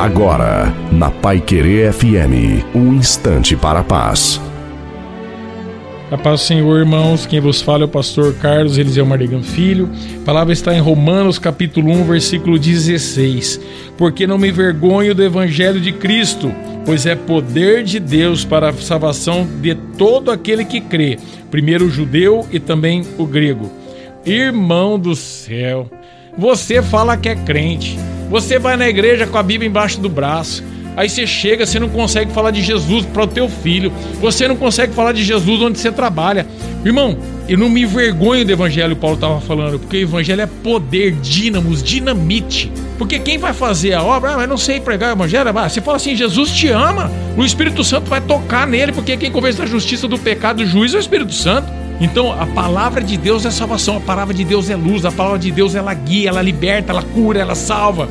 Agora, na Pai Querer FM, um instante para a paz. A paz do Senhor, irmãos, quem vos fala é o pastor Carlos Eliseu Mardegan Filho. A palavra está em Romanos, capítulo 1, versículo 16. Porque não me envergonho do evangelho de Cristo, pois é poder de Deus para a salvação de todo aquele que crê, primeiro o judeu e também o grego. Irmão do céu, você fala que é crente, você vai na igreja com a Bíblia embaixo do braço. Aí você chega, você não consegue falar de Jesus para o teu filho. Você não consegue falar de Jesus onde você trabalha. Irmão, eu não me envergonho do evangelho, Paulo estava falando, porque o evangelho é poder, dínamos, dinamite. Porque quem vai fazer a obra, ah, mas não sei pregar o evangelho, ah, você fala assim, Jesus te ama, o Espírito Santo vai tocar nele, porque quem convence da justiça, do pecado, do juízo é o Espírito Santo. Então, a palavra de Deus é salvação, a palavra de Deus é luz, a palavra de Deus ela guia, ela liberta, ela cura, ela salva.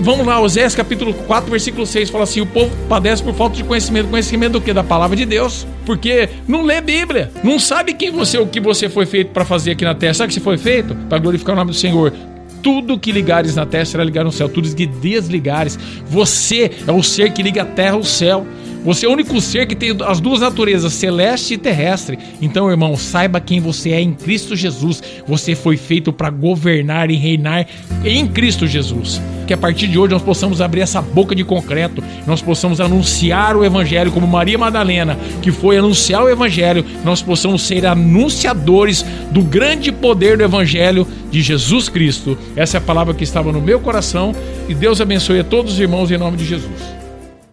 Vamos lá, Osés capítulo 4, versículo 6 fala assim: o povo padece por falta de conhecimento. Conhecimento do que? Da palavra de Deus. Porque não lê Bíblia, não sabe quem você, o que você foi feito para fazer aqui na terra. Sabe o que você foi feito? Para glorificar o nome do Senhor tudo que ligares na terra será ligado no céu, tudo que desligares. Você é o ser que liga a terra ao céu. Você é o único ser que tem as duas naturezas, celeste e terrestre. Então, irmão, saiba quem você é em Cristo Jesus. Você foi feito para governar e reinar em Cristo Jesus. Que a partir de hoje nós possamos abrir essa boca de concreto, nós possamos anunciar o Evangelho como Maria Madalena, que foi anunciar o Evangelho, nós possamos ser anunciadores do grande poder do Evangelho de Jesus Cristo. Essa é a palavra que estava no meu coração e Deus abençoe a todos os irmãos em nome de Jesus.